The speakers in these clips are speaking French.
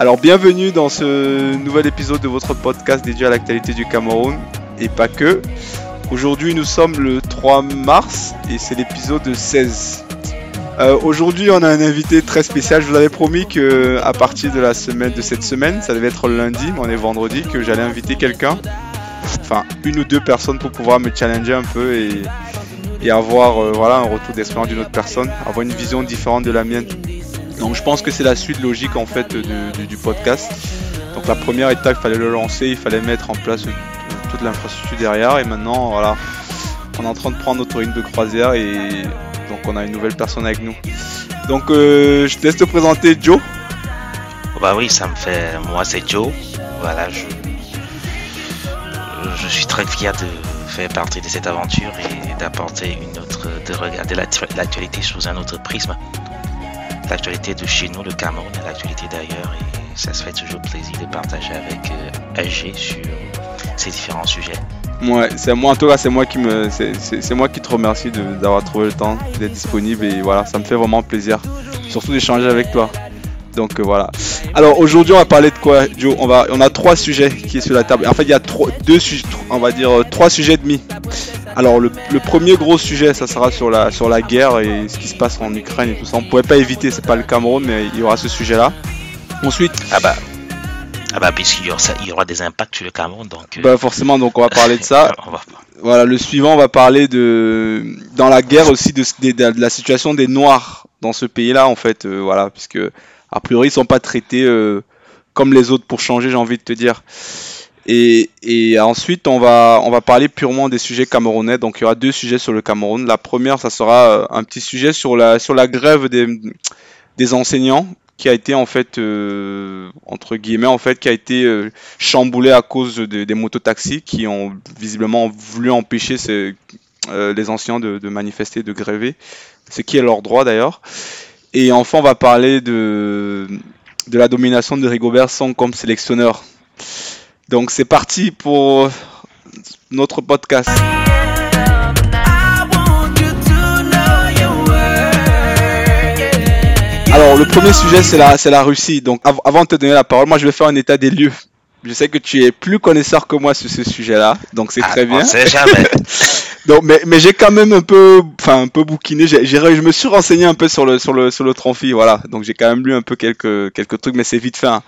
Alors bienvenue dans ce nouvel épisode de votre podcast dédié à l'actualité du Cameroun et pas que. Aujourd'hui nous sommes le 3 mars et c'est l'épisode 16. Euh, aujourd'hui on a un invité très spécial. Je vous avais promis que à partir de la semaine de cette semaine, ça devait être lundi, mais on est vendredi, que j'allais inviter quelqu'un, enfin une ou deux personnes pour pouvoir me challenger un peu et, avoir euh, voilà un retour d'expérience d'une autre personne, avoir une vision différente de la mienne. Donc je pense que c'est la suite logique en fait du, podcast. Donc la première étape, il fallait le lancer, il fallait mettre en place toute l'infrastructure derrière. Et maintenant, voilà, on est en train de prendre notre ligne de croisière et donc on a une nouvelle personne avec nous. Donc euh, je te laisse te présenter Joe. Bah oui, ça me fait. Moi c'est Joe. Voilà, je. Je suis très fier de faire partie de cette aventure et d'apporter une autre. de regarder l'actualité sous un autre prisme l'actualité de chez nous, le Cameroun, l'actualité d'ailleurs. Et ça se fait toujours plaisir de partager avec euh, AG sur ces différents sujets. Ouais, c'est moi c'est moi qui me, c'est moi qui te remercie d'avoir trouvé le temps d'être disponible et voilà, ça me fait vraiment plaisir, surtout d'échanger avec toi. Donc euh, voilà. Alors aujourd'hui, on va parler de quoi, Joe On va, on a trois sujets qui sont sur la table. En fait, il y a trois, deux sujets, on va dire euh, trois sujets et demi. Alors le, premier gros sujet, ça sera sur la, sur la guerre et ce qui se passe en Ukraine et tout ça. On pouvait pas éviter, c'est pas le Cameroun, mais il y aura ce sujet-là. Ensuite. Ah bah. Ah bah puisqu'il y aura, il y aura des impacts sur le Cameroun, donc. Euh, bah forcément, donc on va parler de ça. Voilà, le suivant, on va parler de dans la guerre aussi de, de, la situation des Noirs dans ce pays-là, en fait, euh, voilà, puisque a priori ils sont pas traités euh, comme les autres pour changer, j'ai envie de te dire. Et, ensuite, on va, on va parler purement des sujets camerounais. Donc, il y aura deux sujets sur le Cameroun. La première, ça sera euh, un petit sujet sur la, sur la grève des, des enseignants qui a été en fait euh, entre guillemets en fait qui a été euh, à cause des mototaxis qui ont visiblement voulu empêcher les enseignants de, de, manifester, de gréver, ce qui est leur droit d'ailleurs. Et enfin, on va parler de, de la domination de Rigobert Song comme sélectionneur. Donc c'est parti pour notre podcast. Alors le premier sujet c'est la, c'est la Russie. Donc avant de te donner la parole, moi je vais faire un état des lieux. Je sais que tu es plus connaisseur que moi sur ce sujet-là, donc c'est ah, très bien. jamais. donc, mais, mais j'ai quand même un peu, enfin un peu bouquiné. J'ai, je me suis renseigné un peu sur le sur le sur le Tronfi, voilà. Donc j'ai quand même lu un peu quelques quelques trucs, mais c'est vite fait. Hein.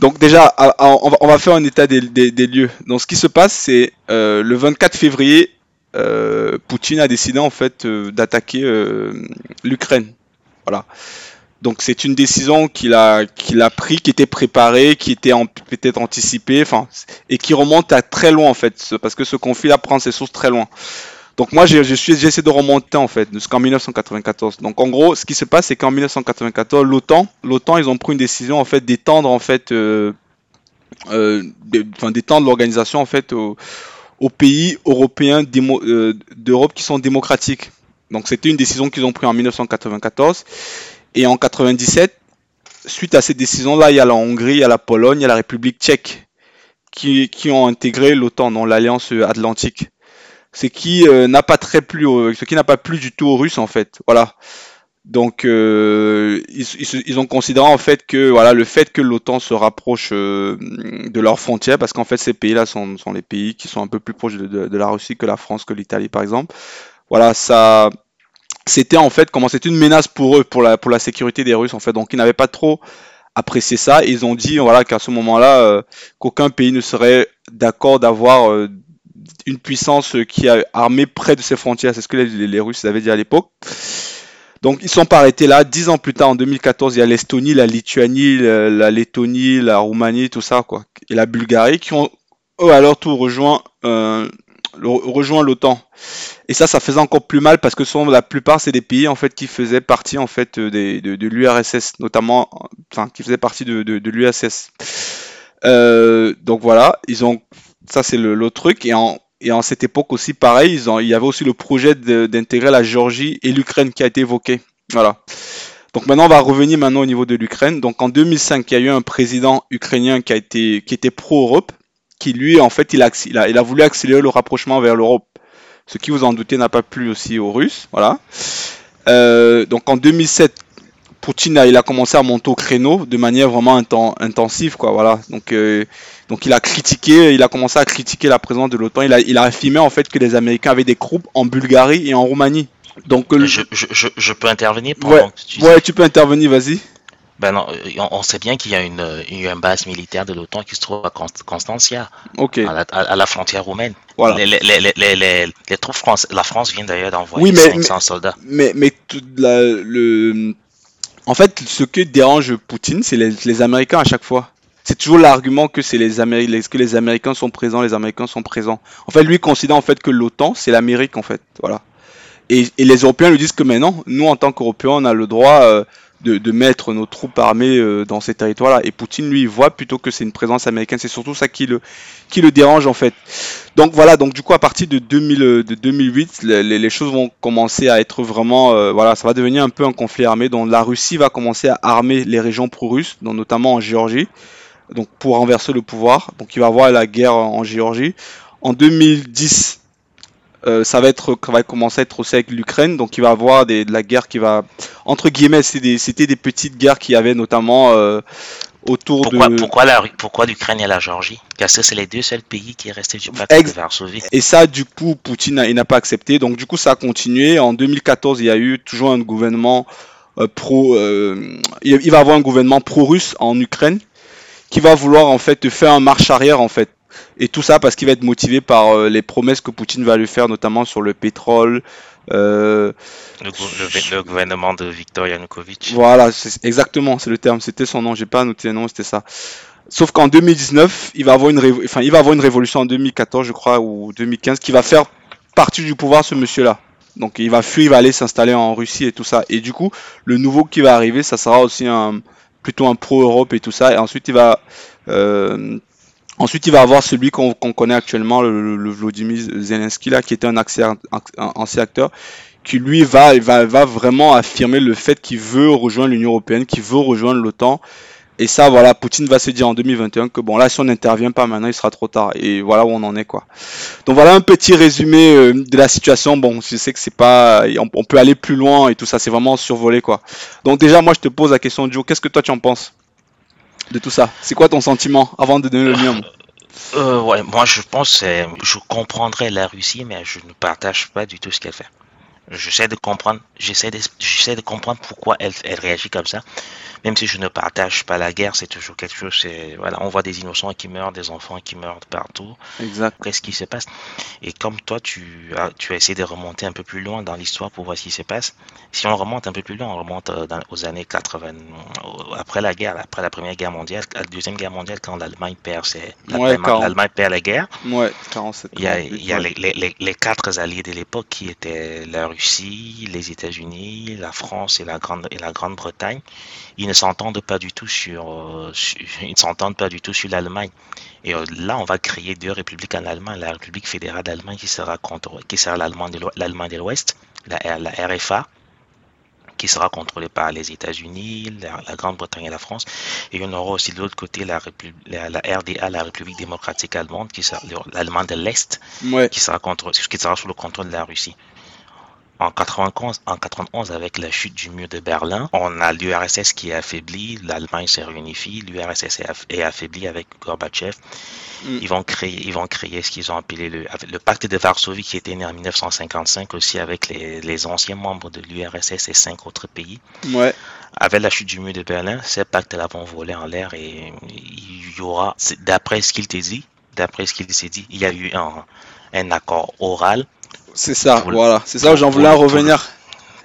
Donc déjà, on va, faire un état des, lieux. Donc ce qui se passe, c'est euh, le 24 février, euh, Poutine a décidé en fait euh, d'attaquer l'Ukraine. Voilà. Donc c'est une décision qu'il a qu'il a pris, qui était préparée, qui était peut-être anticipée, enfin, et qui remonte à très loin en fait, parce que ce conflit-là prend ses sources très loin. Donc moi, j'ai essayé de remonter en fait jusqu'en 1994. Donc en gros, ce qui se passe, c'est qu'en 1994, l'OTAN, l'OTAN, ils ont pris une décision en fait d'étendre en fait, euh, euh, d'étendre l'organisation en fait aux, pays européens euh, d'Europe qui sont démocratiques. Donc c'était une décision qu'ils ont prise en 1994 et en 97. Suite à cette décision-là, il y a la Hongrie, il y a la Pologne, il y a la République tchèque qui, qui ont intégré l'OTAN dans l'Alliance Atlantique ce qui euh, n'a pas très plu, ce qui n'a pas plu du tout aux Russes en fait. Voilà. Donc euh, ils, ont considéré en fait que voilà le fait que l'OTAN se rapproche euh, de leurs frontières, parce qu'en fait ces pays-là sont, sont, les pays qui sont un peu plus proches de, la Russie que la France, que l'Italie par exemple. Voilà, ça c'était en fait comment c'était une menace pour eux, pour la pour la sécurité des Russes en fait. Donc ils n'avaient pas trop apprécié ça. Ils ont dit voilà qu'à ce moment-là qu'aucun pays ne serait d'accord d'avoir une puissance qui a armé près de ses frontières. C'est ce que les, Russes avaient dit à l'époque. Donc ils sont pas arrêtés là. Dix ans plus tard, en 2014, il y a l'Estonie, la Lituanie, la, Lettonie, la Roumanie, tout ça, quoi, et la Bulgarie qui ont eux à leur tour rejoint euh, rejoint l'OTAN. Et ça, ça faisait encore plus mal parce que sont, la plupart, c'est des pays en fait qui faisaient partie en fait de, de l'URSS, notamment, enfin, qui faisaient partie de, l'URSS. Euh, donc voilà, ils ont, ça c'est l'autre truc. Et en, et en cette époque aussi, pareil, il y avait aussi le projet d'intégrer la Géorgie et l'Ukraine qui a été évoqué. Voilà. Donc maintenant, on va revenir maintenant au niveau de l'Ukraine. Donc en 2005, il y a eu un président ukrainien qui était pro-Europe, qui lui, en fait, il a, il a, il a voulu accélérer le rapprochement vers l'Europe. Ce qui, vous en doutez, n'a pas plu aussi aux Russes. Voilà. Euh, donc en 2007, Poutine a, il a commencé à monter au créneau de manière vraiment intensive, quoi. Voilà. Donc, euh, donc il a critiqué, il a commencé à critiquer la présence de l'OTAN. Il a, il a affirmé en fait que les Américains avaient des troupes en Bulgarie et en Roumanie. Donc, je, je, je, peux intervenir? Ouais, tu ouais, tu peux intervenir, vas-y. Ben non, euh, on, sait bien qu'il y a une, une, base militaire de l'OTAN qui se trouve à Constantia, à, la, frontière roumaine. Voilà. Les, les, les, les, troupes françaises, la France vient d'ailleurs d'envoyer oui, 500 soldats. Mais, mais la, le, en fait, ce que dérange Poutine, c'est les, Américains à chaque fois. C'est toujours l'argument que c'est les Américains, que les Américains sont présents, les Américains sont présents. En fait, lui considère en fait que l'OTAN, c'est l'Amérique en fait, voilà. Et, les Européens lui disent que maintenant, nous en tant qu'Européens, on a le droit euh, de, mettre nos troupes armées euh, dans ces territoires-là. Et Poutine, lui, voit plutôt que c'est une présence américaine. C'est surtout ça qui le, qui le dérange, en fait. Donc voilà, donc du coup, à partir de, 2000, euh, de 2008, les, choses vont commencer à être vraiment... Euh, voilà, ça va devenir un peu un conflit armé. Donc la Russie va commencer à armer les régions pro-russes, notamment en Géorgie, donc pour renverser le pouvoir. Donc il va avoir la guerre en Géorgie. En 2010, euh, ça va être, va commencer à être aussi avec l'Ukraine, donc il va y avoir de la guerre qui va, entre guillemets, c'était des, petites guerres qui y avait notamment euh, autour pourquoi, de. Pourquoi la, pourquoi l'Ukraine et la Géorgie? Parce que c'est les deux seuls pays qui restaient du pacte de Varsovie. Et ça, du coup, Poutine n'a pas accepté. Donc du coup, ça a continué. En 2014, il y a eu toujours un gouvernement euh, pro. il va avoir un gouvernement pro-russe en Ukraine qui va vouloir en fait faire un marche arrière en fait et tout ça parce qu'il va être motivé par euh, les promesses que Poutine va lui faire, notamment sur le pétrole. Euh, le, gouvernement de Viktor Yanukovych. Voilà, exactement, c'est le terme. C'était son nom. J'ai pas noté le nom, c'était ça. Sauf qu'en 2019, il va avoir une, enfin, il va avoir une révolution en 2014, je crois, ou 2015, qui va faire partie du pouvoir ce monsieur-là. Donc il va fuir, il va aller s'installer en Russie et tout ça. Et du coup, le nouveau qui va arriver, ça sera aussi un plutôt un pro-Europe et tout ça. Et ensuite, il va euh, Ensuite, il va avoir celui qu'on connaît actuellement, le, Vladimir Zelensky, là, qui était un, ancien acteur, qui lui va, vraiment affirmer le fait qu'il veut rejoindre l'Union Européenne, qu'il veut rejoindre l'OTAN. Et ça, voilà, Poutine va se dire en 2021 que bon, là, si on n'intervient pas maintenant, il sera trop tard. Et voilà où on en est, quoi. Donc voilà un petit résumé euh, de la situation. Bon, je sais que c'est pas, on, peut aller plus loin et tout ça, c'est vraiment survolé, quoi. Donc déjà, moi, je te pose la question, Joe, qu'est-ce que toi tu en penses? De tout ça C'est quoi ton sentiment avant de donner le mien euh, ouais, moi je pense que je comprendrais la Russie, mais je ne partage pas du tout ce qu'elle fait. J'essaie de comprendre, j'essaie de, de comprendre pourquoi elle, elle réagit comme ça même si je ne partage pas la guerre, c'est toujours quelque chose. C'est voilà, on voit des innocents qui meurent, des enfants qui meurent partout. Exact. Qu'est-ce qui se passe Et comme toi, tu as, tu as essayé de remonter un peu plus loin dans l'histoire pour voir ce qui se passe. Si on remonte un peu plus loin, on remonte euh, aux années 80, après la guerre, après la Première Guerre mondiale, la Deuxième Guerre mondiale, quand l'Allemagne perd, c'est l'Allemagne perd la guerre. Ouais, 47. Il y a, il y a les, les, les, quatre alliés de l'époque qui étaient la Russie, les États-Unis, la France et la Grande et la Grande-Bretagne ils ne s'entendent pas du tout sur, euh, ils ne s'entendent pas du tout sur l'Allemagne. Et euh, là, on va créer deux républiques en Allemagne, la République fédérale d'Allemagne qui sera contre, qui sera l'Allemagne de l'Ouest, la, la, RFA, qui sera contrôlée par les États-Unis, la, Grande-Bretagne et la France. Et on aura aussi de l'autre côté la, la, RDA, la République démocratique allemande, qui sera l'Allemagne de l'Est, qui sera contre, qui sera sous le contrôle de la Russie. En 91, en 91, avec la chute du mur de Berlin, on a l'URSS qui est affaibli, l'Allemagne se réunifie, l'URSS est affaibli avec Gorbatchev. Mm. Ils vont créer, ils vont créer ce qu'ils ont appelé le, le pacte de Varsovie qui était né en 1955 aussi avec les, les anciens membres de l'URSS et cinq autres pays. Ouais. Avec la chute du mur de Berlin, ces pactes-là vont voler en l'air et il y aura, d'après ce qu'il te dit, d'après ce qu'il s'est dit, il y a eu un, un accord oral c'est ça, voilà. C'est ça, j'en voulais en revenir.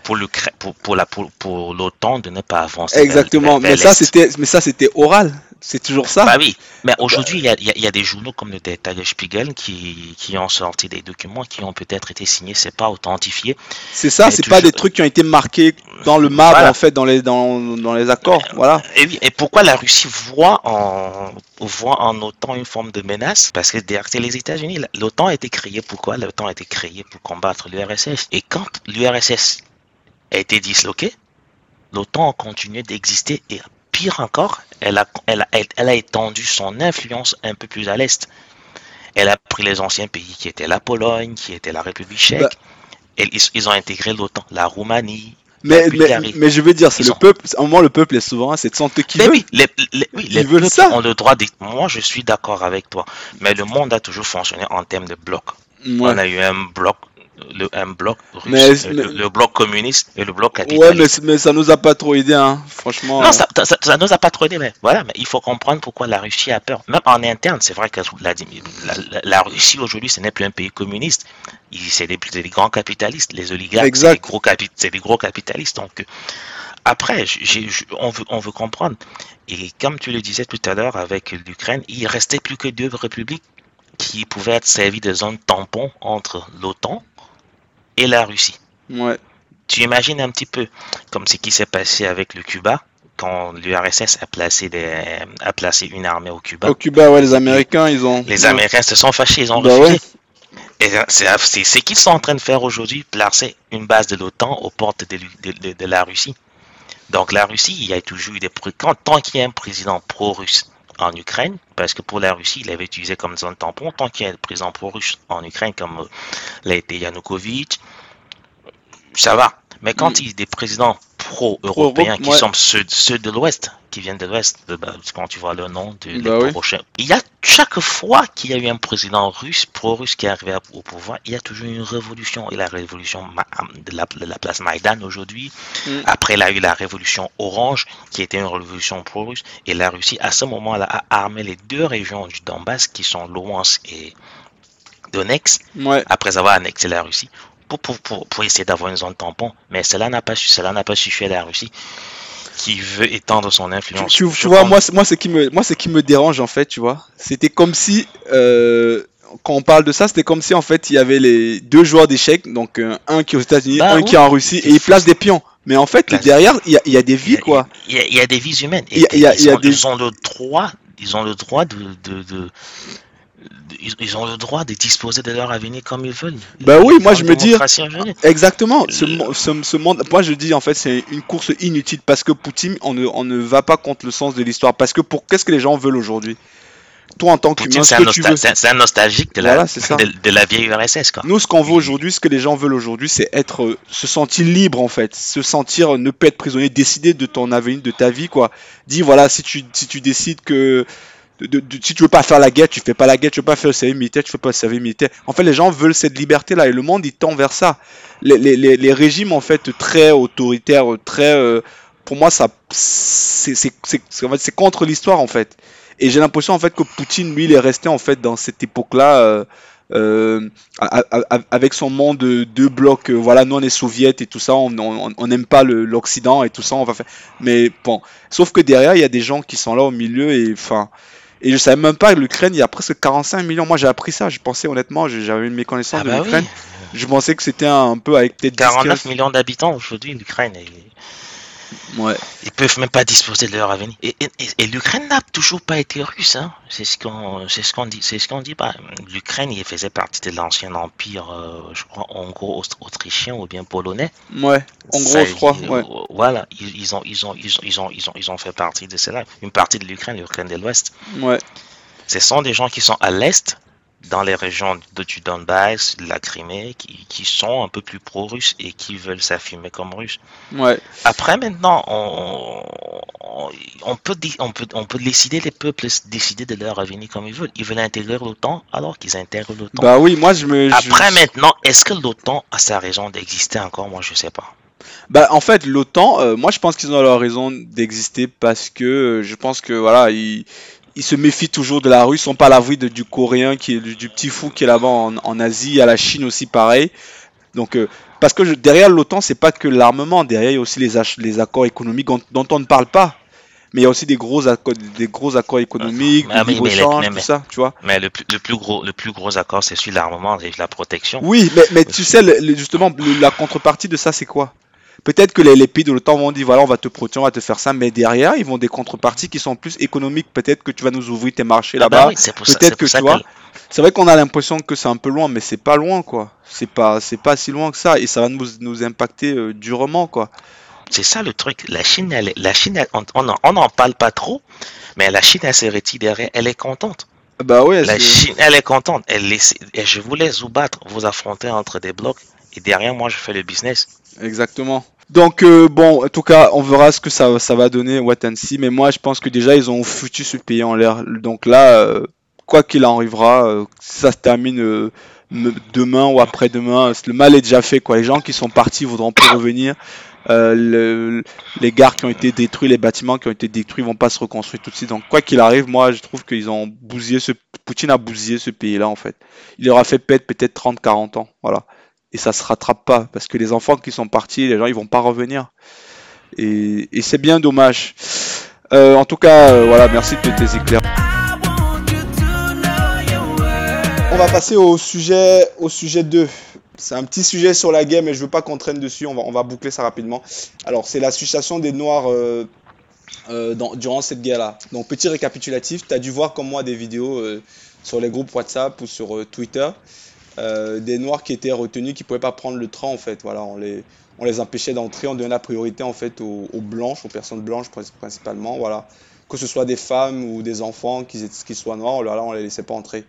Pour, le, pour, pour, la, pour, pour l'OTAN de ne pas avancer. Exactement, mais, ça, c'était, mais ça c'était oral. C'est toujours ça. Bah oui, mais aujourd'hui, il y a, y a, des journaux comme le Tagesspiegel qui, qui ont sorti des documents qui ont peut-être été signés, c'est pas authentifié. C'est ça, c'est pas des trucs qui ont été marqués dans le marbre, en fait, dans les, dans, dans les accords. Voilà. Et, oui, et pourquoi la Russie voit en, voit en OTAN une forme de menace? Parce que derrière, c'est les États-Unis. L'OTAN a été créé pourquoi? L'OTAN a été créé pour combattre l'URSS. Et quand l'URSS a été disloqué, l'OTAN a continué d'exister et pire encore, elle a, elle, a, elle a étendu son influence un peu plus à l'est. Elle a pris les anciens pays qui étaient la Pologne, qui était la République tchèque, Bah. ils, ils ont intégré l'OTAN, la Roumanie. Mais, la mais, Bulgarie. mais je veux dire, c'est le ont- peuple. À un moment, le peuple est souverain, c'est de santé qui Mais veut. oui, les, les- oui, les Ils veulent peuples ça. ont le droit de... Moi, je suis d'accord avec toi. Mais le monde a toujours fonctionné en termes de blocs. Ouais. On a eu un bloc, le, un bloc russe, Mais- euh, le, mais- le bloc communiste et le bloc Ouais, capitaliste. mais, mais ça nous a pas trop aidé, hein. Franchement. Non, ça, ça, ça nous a pas trop aidé, mais voilà, mais il faut comprendre pourquoi la Russie a peur. Même en interne, c'est vrai que la, la, la- la Russie aujourd'hui, ce n'est plus un pays communiste. C'est des, des grands capitalistes, les oligarques, c'est des gros capi- c'est des gros capitalistes. Donc, euh, après, on, veut, on veut comprendre. Et comme tu le disais tout à l'heure avec l'Ukraine, il restait plus que deux républiques qui pouvaient être servies de zones tampons entre l'OTAN et la Russie. ouais. Tu imagines un petit peu comme ce qui s'est passé avec le Cuba quand l'URSS a placé des, a placé une armée au Cuba. Au Cuba, ouais, les Américains, ils ont. Les ouais. Américains se sont fâchés, ils ont Bah refusé. ouais. Et c'est ce qu'ils sont en train de faire aujourd'hui, placer une base de l'OTAN aux portes de, de- de- de la Russie. Donc la Russie, il y a toujours eu des quand tant qu'il y a un président pro-russe en Ukraine, parce que pour la Russie, il avait utilisé comme zone tampon, tant qu'il y a un président pro-russe en Ukraine comme euh, l'a été Yanukovych, ça va. Mais quand Mm. il y a des présidents pro-européens qui ouais. sont ceux, ceux de l'Ouest, qui viennent de l'Ouest, de- bah, quand tu vois le nom les Bah oui. prochains, il y a chaque fois qu'il y a eu un président russe, pro-russe qui est arrivé au pouvoir, il y a toujours une révolution. Et la révolution de la, de la place Maïdan aujourd'hui, Mm. après il y a eu la révolution orange, qui était une révolution pro-russe, et la Russie, à ce moment-là, a armé les deux régions du Donbass, qui sont Luhansk et Donetsk, Ouais. après avoir annexé la Russie, pour, pour, pour, pour essayer d'avoir une zone tampon. Mais cela n'a pas, su- cela n'a pas suffi à la Russie, qui veut étendre son influence. tu- vois, moi, c'est- moi, c'est qui me, moi, c'est qui me dérange en fait, tu vois. C'était comme si, euh, quand on parle de ça, c'était comme si en fait il y avait les deux joueurs d'échecs, donc euh, un qui est aux États-Unis, Bah un oui. qui est en Russie, et ils placent des pions. Mais en fait, Place- derrière, il y a, il y a des vies, quoi. Il y, a, il y a des vies humaines. Et y a- ils, a ont, des- ils ont le droit, ils ont le droit de, de, de- de- ils, ils ont le droit de disposer de leur avenir comme ils veulent. Bah oui, Ils moi, je me dis-. Exactement. Ce, Le- mo- ce, ce monde, moi je dis en fait, c'est une course inutile parce que Poutine, on ne, on ne va pas contre le sens de l'histoire. Parce que pour qu'est-ce que les gens veulent aujourd'hui? Toi en tant c'est un, que nostal- c'est un- nostalgique de la, Voilà, de, de la vieille URSS. Quoi. Nous, ce qu'on veut aujourd'hui, ce que les gens veulent aujourd'hui, c'est être, euh, se sentir libre en fait, se sentir, euh, ne pas être prisonnier, décider de ton avenir, de ta vie quoi. Dis voilà, si tu, si tu décides que, de, de- si tu veux pas faire la guerre, tu fais pas la guerre, tu veux pas faire le service militaire, tu fais pas le service militaire. En fait, les gens veulent cette liberté là et le monde il tend vers ça. Les, les, les, les régimes en fait très autoritaires, très, euh, pour moi ça, c'est, c'est, c'est, contre l'histoire en fait. Et j'ai l'impression en fait que Poutine lui il est resté en fait dans cette époque là. Euh, a- avec son monde de deux blocs, euh, voilà, nous on est soviets et tout ça, on n'aime pas l'Occident et tout ça, on va faire. Mais bon, sauf que derrière il y a des gens qui sont là au milieu et enfin. Et je savais même pas que l'Ukraine, il y a presque 45 millions. Moi j'ai appris ça, je pensais honnêtement, j'avais une méconnaissance Ah de bah l'Ukraine. oui. Je pensais que c'était un, peu avec peut-être 10, 49 15 millions d'habitants aujourd'hui, l'Ukraine. et Ouais. Ils peuvent même pas disposer de leur avenir. Et, et- et- et l'Ukraine n'a toujours pas été russe. Hein. C'est ce qu'on, c'est ce qu'on dit. C'est ce qu'on dit pas. L'Ukraine, il faisait partie de l'ancien empire, euh, je crois, hongrois-autrichien ou bien polonais. Ouais, Ça, je crois. Ouais. Voilà, ils, ils ont, ils ont, ils ont, ils ont, ils ont, ils ont fait partie de cela. Une partie de l'Ukraine, l'Ukraine de l'Ouest. Ouais. Ce sont des gens qui sont à l'est, dans les régions de, du Donbass, de la Crimée, qui, qui sont un peu plus pro-russes et qui veulent s'affirmer comme russes. Ouais. Après, maintenant, on, on, on peut, on, peut, on peut décider, les peuples décider de leur avenir comme ils veulent. Ils veulent intégrer l'OTAN, alors qu'ils intègrent l'OTAN. Bah oui, moi je me. je- Après, maintenant, est-ce que l'OTAN a sa raison d'exister encore? Moi, je sais pas. Bah en fait l'OTAN, euh, moi je pense qu'ils ont leur raison d'exister parce que euh, je pense que voilà ils, ils se méfient toujours de la Russie, ils sont pas à du Coréen qui est du, du petit fou qui est là-bas en, en Asie, à la Chine aussi pareil. Donc euh, parce que je- derrière l'OTAN c'est pas que l'armement, derrière il y a aussi les, accords économiques dont, dont on ne parle pas. Mais il y a aussi des gros accords, des gros accords économiques, Ah, du mais- tout mais- ça, tu vois. Mais le plus, le plus gros, le plus gros accord, c'est celui de l'armement et de la protection. Oui, mais, mais tu sais, le- justement, la contrepartie de ça, c'est quoi? Peut-être que les, les pays de l'OTAN vont dire, voilà, on va te protéger, on va te faire ça, mais derrière, ils vont des contreparties qui sont plus économiques. Peut-être que tu vas nous ouvrir tes marchés Ah bah là-bas. oui, peut-être c'est que tu vois, C'est vrai qu'on a l'impression que c'est un peu loin, mais c'est pas loin, quoi. C'est pas, c'est pas si loin que ça, et ça va nous, nous impacter euh, durement, quoi. C'est ça le truc. La Chine, elle, la Chine, elle- on on en- on n'en parle pas trop, mais la Chine, elle se retire derrière. Elle est contente. Bah ouais. La Chine, elle est contente. Elle laisse, et je vous laisse vous battre, vous affronter entre des blocs. Et derrière, moi, je fais le business. Exactement. Donc euh, bon, en tout cas, on verra ce que ça, va donner, what and see. Mais moi, je pense que déjà, ils ont foutu ce pays en l'air. Donc là, euh, quoi qu'il arrivera, euh, ça se termine euh, demain ou après-demain, le mal est déjà fait. Quoi. Les gens qui sont partis voudront plus revenir. Euh, le- les gares qui ont été détruits, les bâtiments qui ont été détruits vont pas se reconstruire tout de suite. Donc quoi qu'il arrive, moi, je trouve qu'ils ont bousillé ce, Poutine a bousillé ce pays-là en fait. Il leur a fait pète peut-être 30-40 ans. Voilà et ça se rattrape pas parce que les enfants qui sont partis, les gens ils vont pas revenir et, c'est bien dommage. Euh, en tout cas, euh, voilà, merci de tes éclairs. On va passer au sujet, au sujet 2. C'est un petit sujet sur la game, mais je veux pas qu'on traîne dessus. On va, on va boucler ça rapidement. Alors, c'est la situation des Noirs euh, euh, durant cette guerre-là. Donc, petit récapitulatif. Tu as dû voir comme moi des vidéos sur les groupes WhatsApp ou sur Twitter. Euh, des noirs qui étaient retenus, qui pouvaient pas prendre le train en fait. Voilà, on les, on les empêchait d'entrer, on donnait la priorité en fait aux, blanches, aux personnes blanches prin- principalement. Voilà, que ce soit des femmes ou des enfants, qu'ils soient noirs, là, on les laissait pas entrer.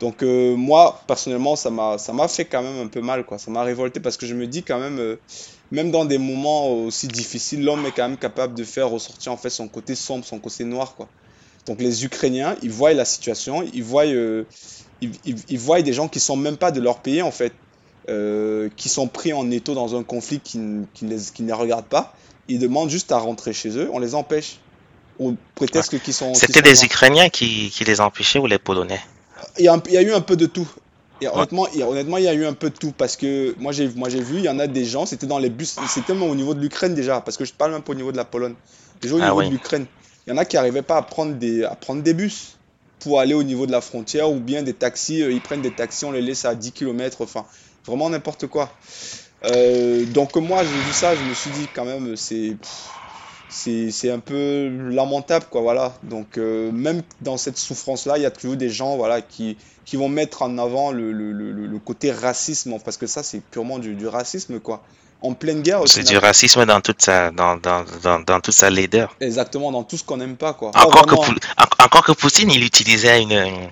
Donc euh, moi personnellement, ça m'a, ça m'a fait quand même un peu mal quoi. Ça m'a révolté parce que je me dis quand même, euh, même dans des moments aussi difficiles, l'homme est quand même capable de faire ressortir en fait son côté sombre, son côté noir quoi. Donc les Ukrainiens, ils voient la situation, ils voient euh, ils, ils- ils voient des gens qui sont même pas de leur pays en fait, euh, qui sont pris en étau dans un conflit qui, ne les, qui ne les regarde pas. Ils demandent juste à rentrer chez eux, on les empêche. Au prétexte qu'ils sont. C'était noirs. Ukrainiens qui, qui les empêchaient ou les Polonais? Il y, a un- il y a eu un peu de tout. Et honnêtement, il y a, honnêtement, il y a eu un peu de tout parce que moi j'ai moi j'ai vu, il y en a des gens, c'était dans les bus, c'était même au niveau de l'Ukraine déjà, parce que je parle même pas au niveau de la Pologne, déjà au Ah niveau oui. de l'Ukraine. Il y en a qui n'arrivaient pas à prendre des bus pour aller au niveau de la frontière ou bien des taxis, euh, ils prennent des taxis, on les laisse à 10 km, enfin vraiment n'importe quoi. Euh, donc moi j'ai vu ça, je me suis dit quand même c'est un peu lamentable quoi voilà. Donc euh, même dans cette souffrance là, il y a toujours des gens qui vont mettre en avant le côté racisme parce que ça c'est purement du, du racisme quoi. En pleine guerre C'est du racisme dans toute sa, dans, dans, dans, dans toute sa laideur. Exactement dans tout ce qu'on n'aime pas quoi. Pas Encore que, encore que Poutine, il utilisait une. une-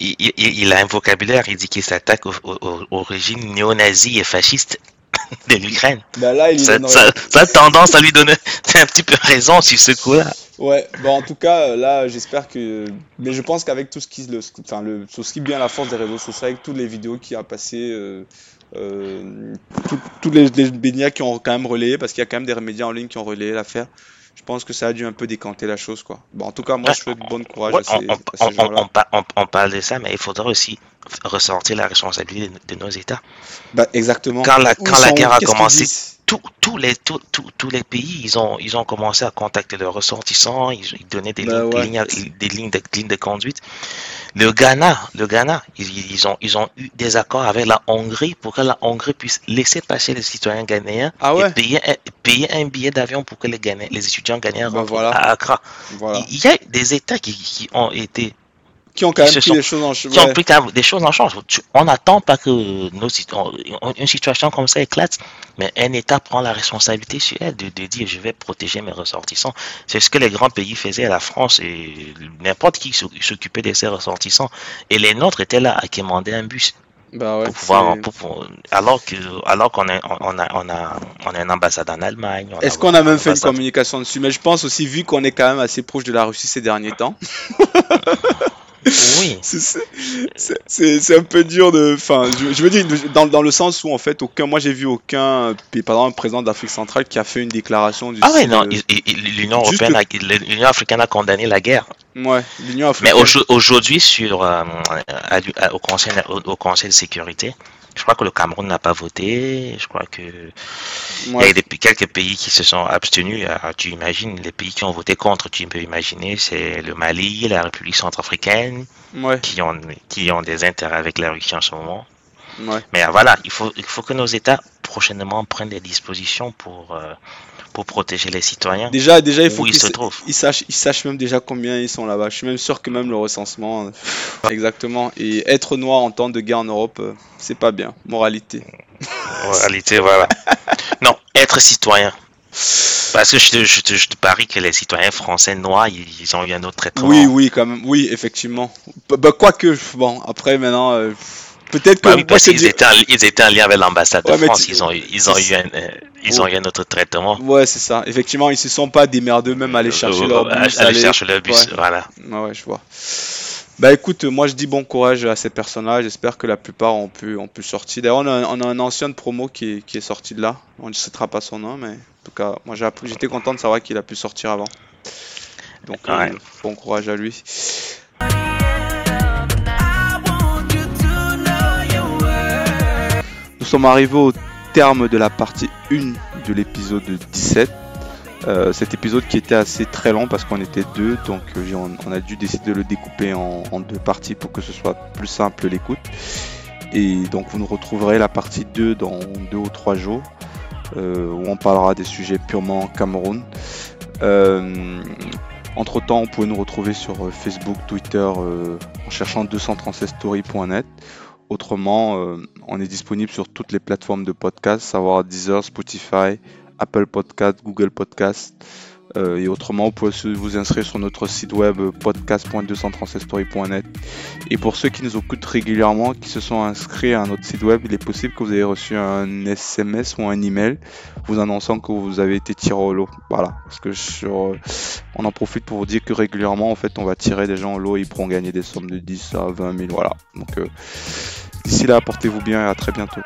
il, il- il a un vocabulaire, il dit qu'il s'attaque au, au- au- au régime néo-nazi et fasciste de l'Ukraine. Ben là il Ça, donne ça- ça a tendance à lui donner un petit peu raison sur ce coup-là. Ouais, bon, en tout cas, là, j'espère que. Mais je pense qu'avec tout ce qui. Le... Enfin, le... tout ce qui bien la force des réseaux sociaux, avec toutes les vidéos qui a passé, euh, tous les, les médias qui ont quand même relayé, parce qu'il y a quand même des médias en ligne qui ont relayé l'affaire, je pense que ça a dû un peu décanter la chose, quoi. Bon, en tout cas, moi, je souhaite bon courage Ouais, à ces, on, à ces parle de ça, mais il faudra aussi ressortir la responsabilité de, de nos États. Bah, exactement. Quand la, quand guerre a commencé, tous tous les, tous, tous- tous les pays, ils ont, ils ont commencé à contacter leurs ressortissants, ils, ils donnaient des, Bah lignes, ouais. lignes des lignes, de, lignes de conduite. Le Ghana, le Ghana, ils, ils ont, ils ont eu des accords avec la Hongrie pour que la Hongrie puisse laisser passer les citoyens ghanéens Ah ouais? et payer un, payer un billet d'avion pour que les, Ghanéens, les étudiants ghanéens Bah rentrent voilà. à Accra. Voilà. Il il y a des États qui, qui ont été Qui ont quand même pris sont- les choses en qui ont pris des choses en charge. On n'attend pas que nos, une situation comme ça éclate, mais un État prend la responsabilité sur elle de, de dire je vais protéger mes ressortissants. C'est ce que les grands pays faisaient, la France et n'importe qui s'oc- s'occupait de ses ressortissants. Et les nôtres étaient là à commander un bus Bah ouais, pour pouvoir, c'est- pour- pour- alors que, alors qu'on a, on a, on a, on a une ambassade en Allemagne. Est-ce a qu'on a même fait une communication dessus? Mais je pense aussi, vu qu'on est quand même assez proche de la Russie ces derniers temps, Oui. c'est- un peu dur de. Enfin, je, je veux dire, dans, dans le sens où, en fait, aucun, moi j'ai vu aucun, par exemple, président d'Afrique centrale qui a fait une déclaration du Ah ouais, non, l'Union européenne, l'Union africaine a condamné la guerre. Ouais, l'Union Mais africaine. aujo- aujourd'hui, sur, euh, au, conseil, au, au Conseil de sécurité, je crois que le Cameroun n'a pas voté. Je crois que il y Ouais, a des, quelques pays qui se sont abstenus. Ah, Tu imagines les pays qui ont voté contre, tu peux imaginer, c'est le Mali, la République centrafricaine, ouais, qui ont, qui ont des intérêts avec la Russie en ce moment. ouais. Mais voilà, il faut, il faut que nos États prochainement prennent des dispositions pour, euh, pour protéger les citoyens Déjà, déjà, il faut qu'ils se trouvent. ils sachent, ils sachent même déjà combien ils sont là-bas. Je suis même sûr que même le recensement, exactement. Et être noir en temps de guerre en Europe, euh, c'est pas bien. Moralité. En réalité, voilà. Non, être citoyen. Parce que je te, je, te, je te, parie que les citoyens français noirs, ils, ils, ont eu un autre traitement. Oui, oui, quand même. Oui, effectivement. Bah, quoique, bon, après, maintenant. Euh, Peut-être que. Bah étaient, en, ils étaient en lien avec l'ambassade ouais, de France. Ils ont, ils ont eu un, euh, ils ont eu un autre traitement. Ouais, c'est ça. Effectivement, ils se sont pas démerdés eux-mêmes à aller chercher euh, leur bus. Aller, aller chercher leur bus, ouais. voilà. Ouais, je vois. Bah écoute, moi je dis bon courage à ces personnages. J'espère que la plupart ont pu, ont pu sortir. D'ailleurs, on a, on a un ancien de promo qui est, qui est sorti de là. On ne citera pas son nom, mais en tout cas, moi j'étais content de savoir qu'il a pu sortir avant. Donc, ouais. euh, bon courage à lui. Nous sommes arrivés au terme de la partie 1 de l'épisode 17. Euh, cet épisode qui était assez très long parce qu'on était deux, donc euh, on, a dû décider de le découper en, deux parties pour que ce soit plus simple l'écoute. Et donc vous nous retrouverez la partie 2 dans deux ou trois jours euh, où on parlera des sujets purement Cameroun. Entre temps, vous pouvez nous retrouver sur Facebook, Twitter en cherchant 236story.net. Autrement, euh, on est disponible sur toutes les plateformes de podcast, savoir Deezer, Spotify, Apple Podcast, Google Podcast. Euh, et autrement, vous pouvez vous inscrire sur notre site web podcast.236story.net. Et pour ceux qui nous écoutent régulièrement, qui se sont inscrits à notre site web, il est possible que vous ayez reçu un SMS ou un email vous annonçant que vous avez été tiré au lot. Voilà. Parce que sur, on en profite pour vous dire que régulièrement, en fait, on va tirer des gens au lot et ils pourront gagner des sommes de 10 à 20 000. Voilà. Donc, euh, d'ici là, portez-vous bien et à très bientôt.